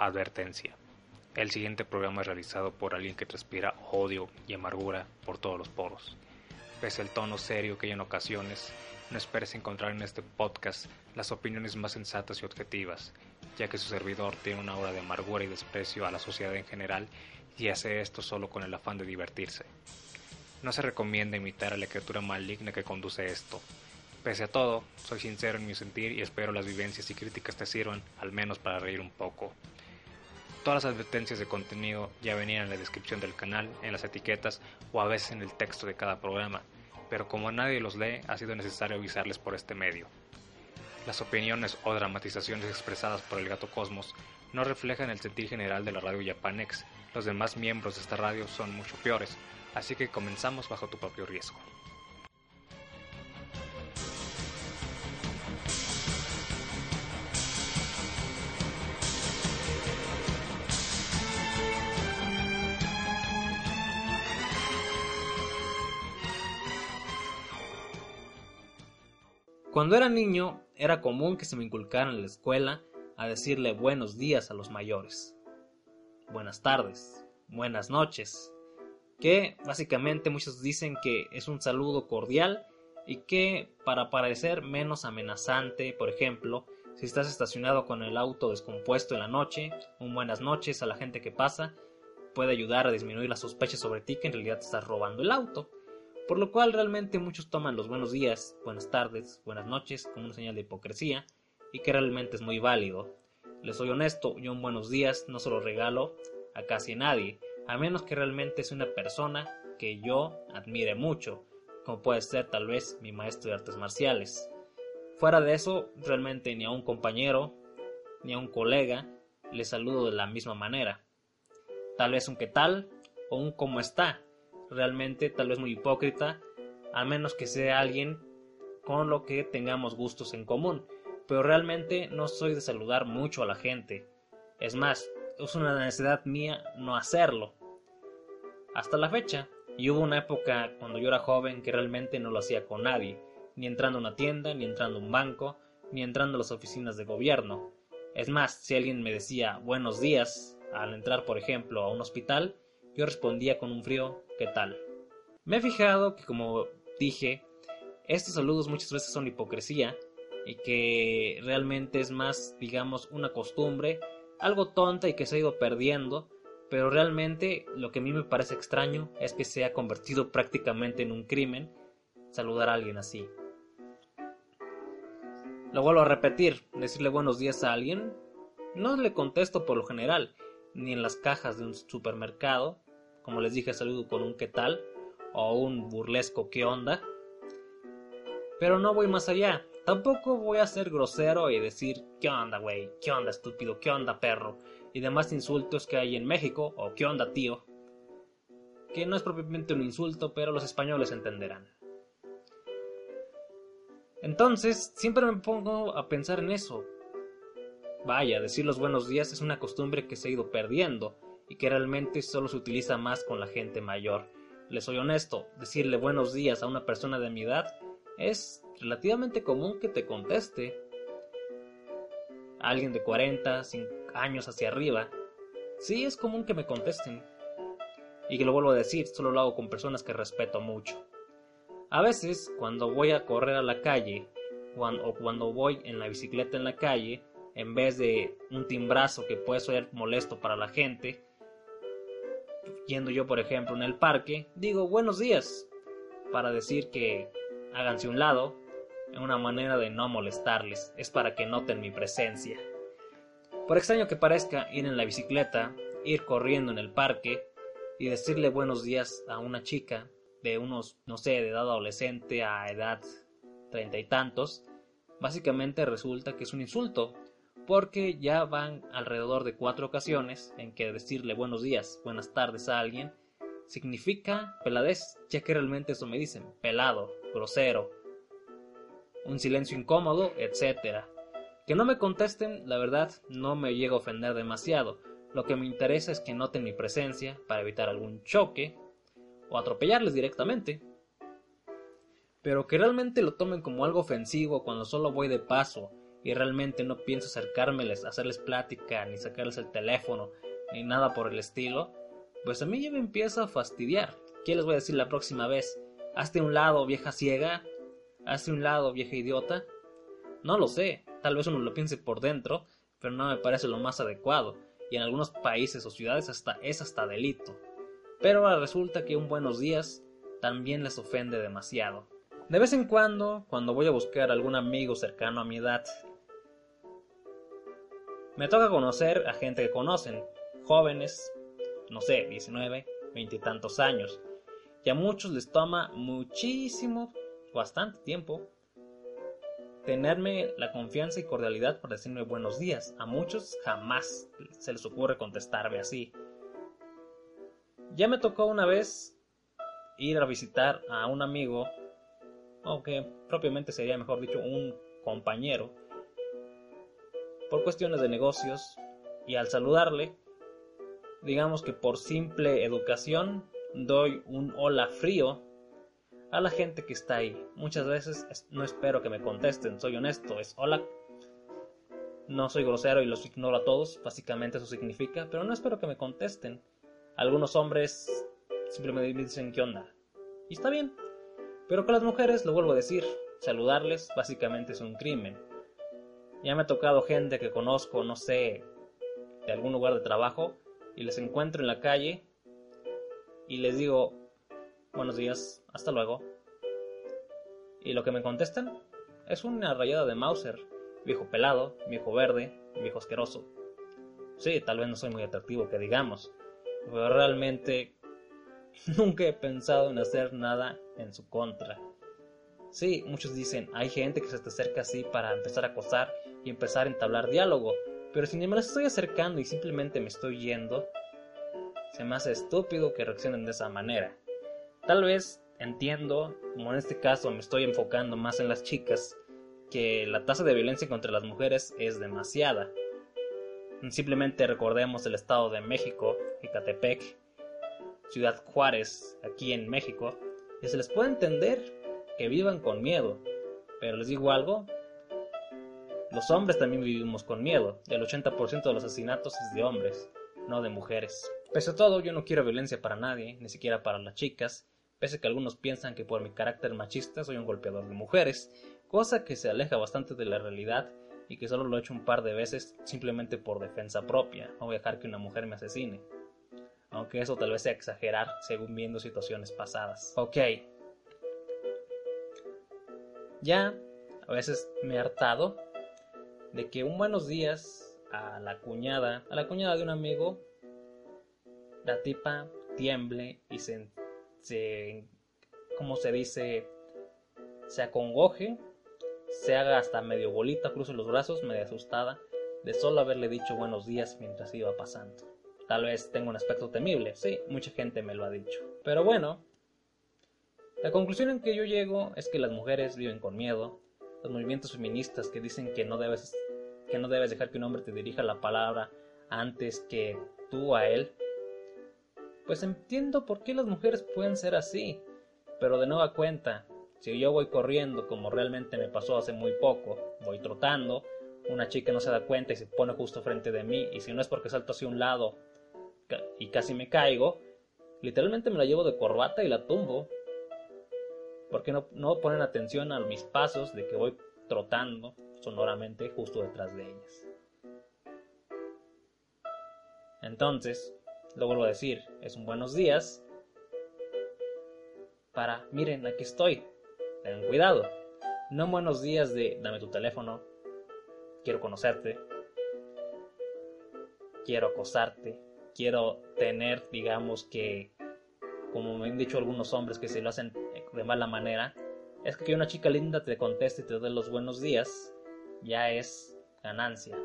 Advertencia. El siguiente programa es realizado por alguien que transpira odio y amargura por todos los poros. Pese al tono serio que hay en ocasiones, no esperes encontrar en este podcast las opiniones más sensatas y objetivas, ya que su servidor tiene una aura de amargura y desprecio a la sociedad en general y hace esto solo con el afán de divertirse. No se recomienda imitar a la criatura maligna que conduce esto. Pese a todo, soy sincero en mi sentir y espero las vivencias y críticas te sirvan, al menos para reír un poco. Todas las advertencias de contenido ya venían en la descripción del canal, en las etiquetas o a veces en el texto de cada programa, pero como nadie los lee, ha sido necesario avisarles por este medio. Las opiniones o dramatizaciones expresadas por el gato Cosmos no reflejan el sentir general de la radio Japanex. Los demás miembros de esta radio son mucho peores, así que comenzamos bajo tu propio riesgo. Cuando era niño, era común que se me inculcara en la escuela a decirle buenos días a los mayores. Buenas tardes, buenas noches, que básicamente muchos dicen que es un saludo cordial y que para parecer menos amenazante, por ejemplo, si estás estacionado con el auto descompuesto en la noche, un buenas noches a la gente que pasa puede ayudar a disminuir las sospechas sobre ti que en realidad te estás robando el auto. Por lo cual realmente muchos toman los buenos días, buenas tardes, buenas noches como una señal de hipocresía y que realmente es muy válido. Les soy honesto, yo un buenos días no se lo regalo a casi nadie, a menos que realmente sea una persona que yo admire mucho, como puede ser tal vez mi maestro de artes marciales. Fuera de eso, realmente ni a un compañero, ni a un colega le saludo de la misma manera. Tal vez un qué tal o un cómo está. Realmente tal vez muy hipócrita, a menos que sea alguien con lo que tengamos gustos en común. Pero realmente no soy de saludar mucho a la gente. Es más, es una necesidad mía no hacerlo hasta la fecha. Y hubo una época cuando yo era joven que realmente no lo hacía con nadie, ni entrando a una tienda, ni entrando a un banco, ni entrando a las oficinas de gobierno. Es más, si alguien me decía buenos días al entrar, por ejemplo, a un hospital, yo respondía con un frío ¿qué tal? Me he fijado que, como dije, estos saludos muchas veces son hipocresía y que realmente es más, digamos, una costumbre, algo tonta y que se ha ido perdiendo pero realmente lo que a mí me parece extraño es que se ha convertido prácticamente en un crimen saludar a alguien así. Lo vuelvo a repetir, decirle buenos días a alguien, no le contesto por lo general, ni en las cajas de un supermercado, como les dije saludo con un qué tal, o un burlesco qué onda, pero no voy más allá, tampoco voy a ser grosero y decir qué onda güey, qué onda estúpido, qué onda perro, y demás insultos que hay en México, o qué onda tío, que no es propiamente un insulto, pero los españoles entenderán. Entonces, siempre me pongo a pensar en eso. Vaya, decir los buenos días es una costumbre que se ha ido perdiendo y que realmente solo se utiliza más con la gente mayor. Les soy honesto, decirle buenos días a una persona de mi edad es relativamente común que te conteste. alguien de 40, 50 años hacia arriba, sí es común que me contesten. Y que lo vuelvo a decir, solo lo hago con personas que respeto mucho. A veces, cuando voy a correr a la calle, o cuando voy en la bicicleta en la calle, en vez de un timbrazo que puede ser molesto para la gente, yendo yo por ejemplo en el parque, digo buenos días, para decir que háganse un lado, en una manera de no molestarles, es para que noten mi presencia. Por extraño que parezca ir en la bicicleta, ir corriendo en el parque y decirle buenos días a una chica de unos, no sé, de edad adolescente a edad treinta y tantos, básicamente resulta que es un insulto, porque ya van alrededor de cuatro ocasiones en que decirle buenos días, buenas tardes a alguien significa peladez, ya que realmente eso me dicen, pelado, grosero, un silencio incómodo, etcétera. Que no me contesten, la verdad, no me llega a ofender demasiado. Lo que me interesa es que noten mi presencia para evitar algún choque o atropellarles directamente. Pero que realmente lo tomen como algo ofensivo cuando solo voy de paso y realmente no pienso acercármeles, hacerles plática, ni sacarles el teléfono, ni nada por el estilo, pues a mí ya me empieza a fastidiar. ¿Qué les voy a decir la próxima vez? Hazte un lado, vieja ciega. Hazte un lado, vieja idiota. No lo sé, tal vez uno lo piense por dentro, pero no me parece lo más adecuado, y en algunos países o ciudades hasta es hasta delito. Pero ahora resulta que un buenos días también les ofende demasiado. De vez en cuando, cuando voy a buscar algún amigo cercano a mi edad, me toca conocer a gente que conocen, jóvenes, no sé, 19, 20 y tantos años, y a muchos les toma muchísimo, bastante tiempo, tenerme la confianza y cordialidad para decirme buenos días. A muchos jamás se les ocurre contestarme así. Ya me tocó una vez ir a visitar a un amigo, aunque propiamente sería mejor dicho un compañero, por cuestiones de negocios, y al saludarle, digamos que por simple educación, doy un hola frío a la gente que está ahí. Muchas veces no espero que me contesten, soy honesto, es hola. No soy grosero y los ignoro a todos, básicamente eso significa, pero no espero que me contesten. Algunos hombres simplemente me dicen qué onda. Y está bien. Pero con las mujeres, lo vuelvo a decir, saludarles básicamente es un crimen. Ya me ha tocado gente que conozco, no sé, de algún lugar de trabajo, y les encuentro en la calle y les digo, buenos días, hasta luego. Y lo que me contestan es una rayada de Mauser, viejo pelado, viejo verde, viejo asqueroso. Sí, tal vez no soy muy atractivo, que digamos, pero realmente nunca he pensado en hacer nada en su contra. Sí, muchos dicen, hay gente que se te acerca así para empezar a acosar y empezar a entablar diálogo, pero si me las estoy acercando y simplemente me estoy yendo, se me hace estúpido que reaccionen de esa manera. Tal vez entiendo, como en este caso me estoy enfocando más en las chicas, que la tasa de violencia contra las mujeres es demasiada. Simplemente recordemos el estado de México, Ecatepec, Ciudad Juárez, aquí en México, y se les puede entender que vivan con miedo. Pero les digo algo, los hombres también vivimos con miedo. El 80% de los asesinatos es de hombres, no de mujeres. Pese a todo, yo no quiero violencia para nadie, ni siquiera para las chicas, pese a que algunos piensan que por mi carácter machista soy un golpeador de mujeres, cosa que se aleja bastante de la realidad y que solo lo he hecho un par de veces simplemente por defensa propia, no voy a dejar que una mujer me asesine. Aunque eso tal vez sea exagerar según viendo situaciones pasadas. Ok. Ya a veces me he hartado de que un buenos días a la cuñada, a la cuñada de un amigo, la tipa tiemble y se, se como se dice, se acongoje, se haga hasta medio bolita, cruce los brazos, medio asustada, de solo haberle dicho buenos días mientras iba pasando. Tal vez tenga un aspecto temible, sí, mucha gente me lo ha dicho. Pero bueno, la conclusión en que yo llego es que las mujeres viven con miedo, los movimientos feministas que dicen que no debes, que no debes dejar que un hombre te dirija la palabra antes que tú a él, pues entiendo por qué las mujeres pueden ser así. Pero de nueva cuenta, si yo voy corriendo como realmente me pasó hace muy poco, voy trotando, una chica no se da cuenta y se pone justo frente de mí, y si no es porque salto hacia un lado y casi me caigo, literalmente me la llevo de corbata y la tumbo. Porque no, no ponen atención a mis pasos de que voy trotando sonoramente justo detrás de ellas. Entonces, lo vuelvo a decir, es un buenos días para, miren, aquí estoy, tengan cuidado. No buenos días de, dame tu teléfono, quiero conocerte, quiero acosarte, quiero tener, digamos que, como me han dicho algunos hombres que se lo hacen de mala manera, es que una chica linda te conteste y te dé los buenos días, ya es ganancia.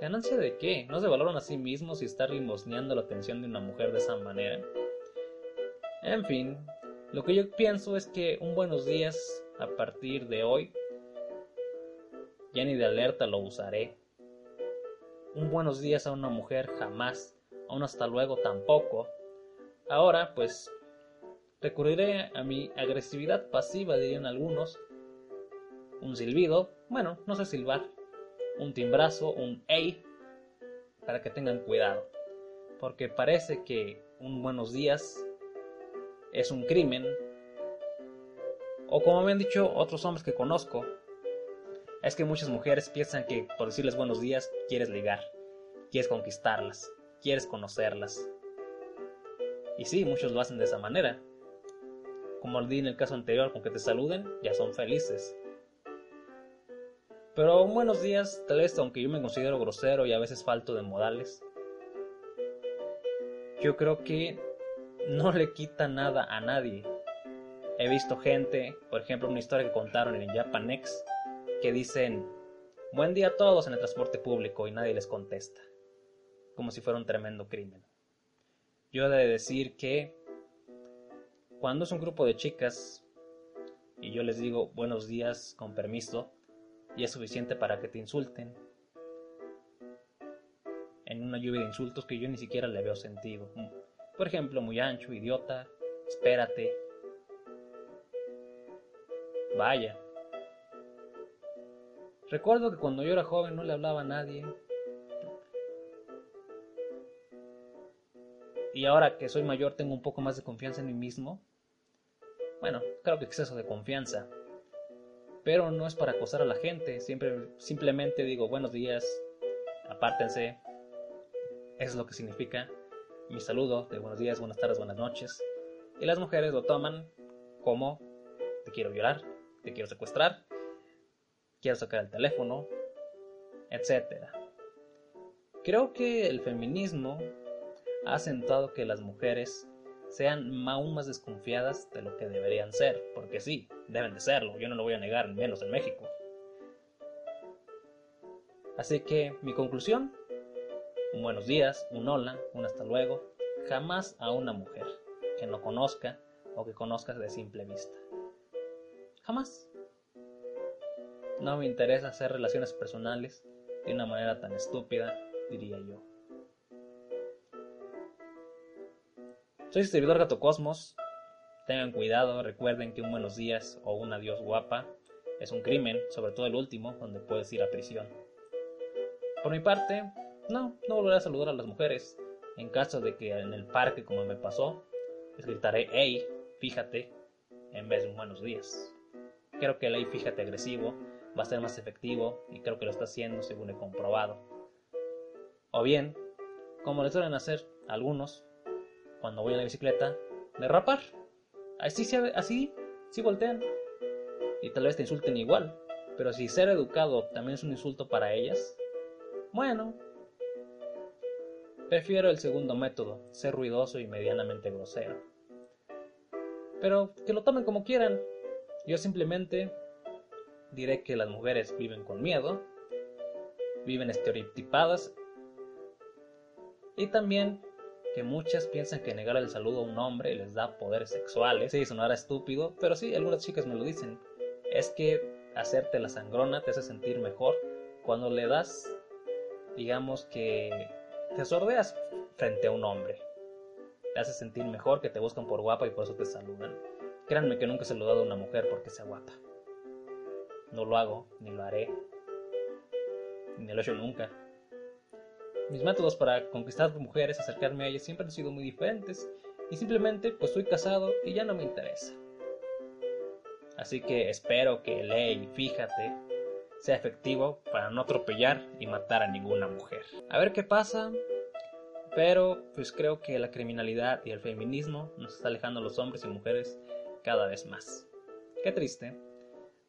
¿Ganancia de qué? ¿No se valoran a sí mismos y estar limosneando la atención de una mujer de esa manera? En fin, lo que yo pienso es que un buenos días a partir de hoy ya ni de alerta lo usaré. Un buenos días a una mujer jamás, a hasta luego tampoco. Ahora, pues, recurriré a mi agresividad pasiva, dirían algunos. Un silbido, bueno, no sé silbar, un timbrazo, un hey, para que tengan cuidado. Porque parece que un buenos días es un crimen. O como me han dicho otros hombres que conozco, es que muchas mujeres piensan que por decirles buenos días quieres ligar, quieres conquistarlas, quieres conocerlas. Y sí, muchos lo hacen de esa manera. Como di en el caso anterior, con que te saluden, ya son felices. Pero buenos días, tal vez aunque yo me considero grosero y a veces falto de modales, yo creo que no le quita nada a nadie. He visto gente, por ejemplo, una historia que contaron en Japanex, que dicen buen día a todos en el transporte público y nadie les contesta, como si fuera un tremendo crimen. Yo he de decir que cuando es un grupo de chicas y yo les digo buenos días con permiso, y es suficiente para que te insulten. En una lluvia de insultos que yo ni siquiera le veo sentido. Por ejemplo, muy ancho, idiota, espérate. Vaya. Recuerdo que cuando yo era joven no le hablaba a nadie. Y ahora que soy mayor tengo un poco más de confianza en mí mismo. Bueno, creo que exceso de confianza. Pero no es para acosar a la gente, siempre simplemente digo buenos días, apártense, es lo que significa mi saludo de buenos días, buenas tardes, buenas noches, y las mujeres lo toman como te quiero violar, te quiero secuestrar, quiero sacar el teléfono, etc. Creo que el feminismo ha acentuado que las mujeres sean aún más desconfiadas de lo que deberían ser, porque sí, deben de serlo, yo no lo voy a negar, menos en México. Así que mi conclusión, un buenos días, un hola, un hasta luego, jamás a una mujer que no conozca o que conozcas de simple vista. Jamás. No me interesa hacer relaciones personales de una manera tan estúpida, diría yo. Soy su servidor Gato Cosmos. Tengan cuidado, recuerden que un buenos días o un adiós guapa es un crimen, sobre todo el último, donde puedes ir a prisión. Por mi parte, no, no volveré a saludar a las mujeres. En caso de que en el parque, como me pasó, les gritaré hey, fíjate, en vez de un buenos días. Creo que el hey, fíjate agresivo va a ser más efectivo y creo que lo está haciendo según he comprobado. O bien, como le suelen hacer algunos, cuando voy en la bicicleta, derrapar. Así, así, sí voltean. Y tal vez te insulten igual. Pero si ser educado también es un insulto para ellas, bueno. Prefiero el segundo método, ser ruidoso y medianamente grosero. Pero que lo tomen como quieran. Yo simplemente diré que las mujeres viven con miedo, viven estereotipadas y también que muchas piensan que negar el saludo a un hombre les da poderes sexuales. Sí, sonará estúpido, pero sí, algunas chicas me lo dicen. Es que hacerte la sangrona te hace sentir mejor cuando le das, digamos que te sordeas frente a un hombre. Te hace sentir mejor que te buscan por guapa y por eso te saludan. Créanme que nunca he saludado a una mujer porque sea guapa. No lo hago, ni lo haré, ni lo he hecho nunca. Mis métodos para conquistar mujeres, acercarme a ellas, siempre han sido muy diferentes y simplemente pues estoy casado y ya no me interesa. Así que espero que ley, fíjate, sea efectivo para no atropellar y matar a ninguna mujer. A ver qué pasa, pero pues creo que la criminalidad y el feminismo nos está alejando a los hombres y mujeres cada vez más. Qué triste,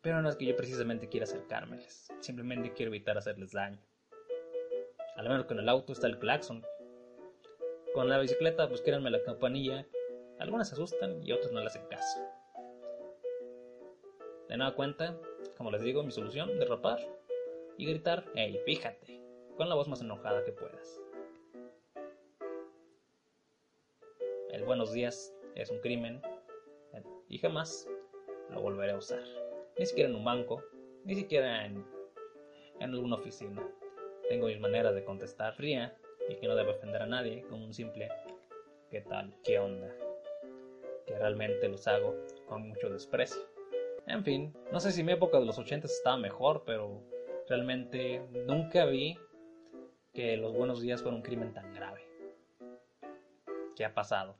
pero no es que yo precisamente quiera acercármeles, simplemente quiero evitar hacerles daño. Al menos con el auto está el claxon. Con la bicicleta, pues créanme la campanilla. Algunas se asustan y otras no le hacen caso. De nada cuenta, como les digo, mi solución, derrapar y gritar, hey, fíjate, con la voz más enojada que puedas. El buenos días es un crimen y jamás lo volveré a usar. Ni siquiera en un banco, ni siquiera en alguna oficina. Tengo mis maneras de contestar fría y que no debe ofender a nadie con un simple ¿qué tal? ¿qué onda? Que realmente los hago con mucho desprecio. En fin, no sé si mi época de los 80 estaba mejor, pero Realmente nunca vi que los buenos días fueron un crimen tan grave. ¿Qué ha pasado?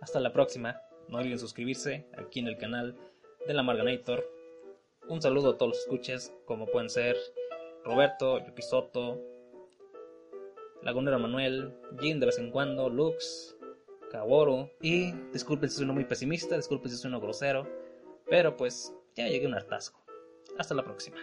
Hasta la próxima. No olviden suscribirse aquí en el canal de la Marganator. Un saludo a todos los escuches, como pueden ser Roberto, Yuki Soto, Lagunero Manuel, Jin de vez en cuando, Lux, Kaworu. Y disculpen si soy muy pesimista, disculpen si soy grosero, pero pues ya llegué a un hartazgo. Hasta la próxima.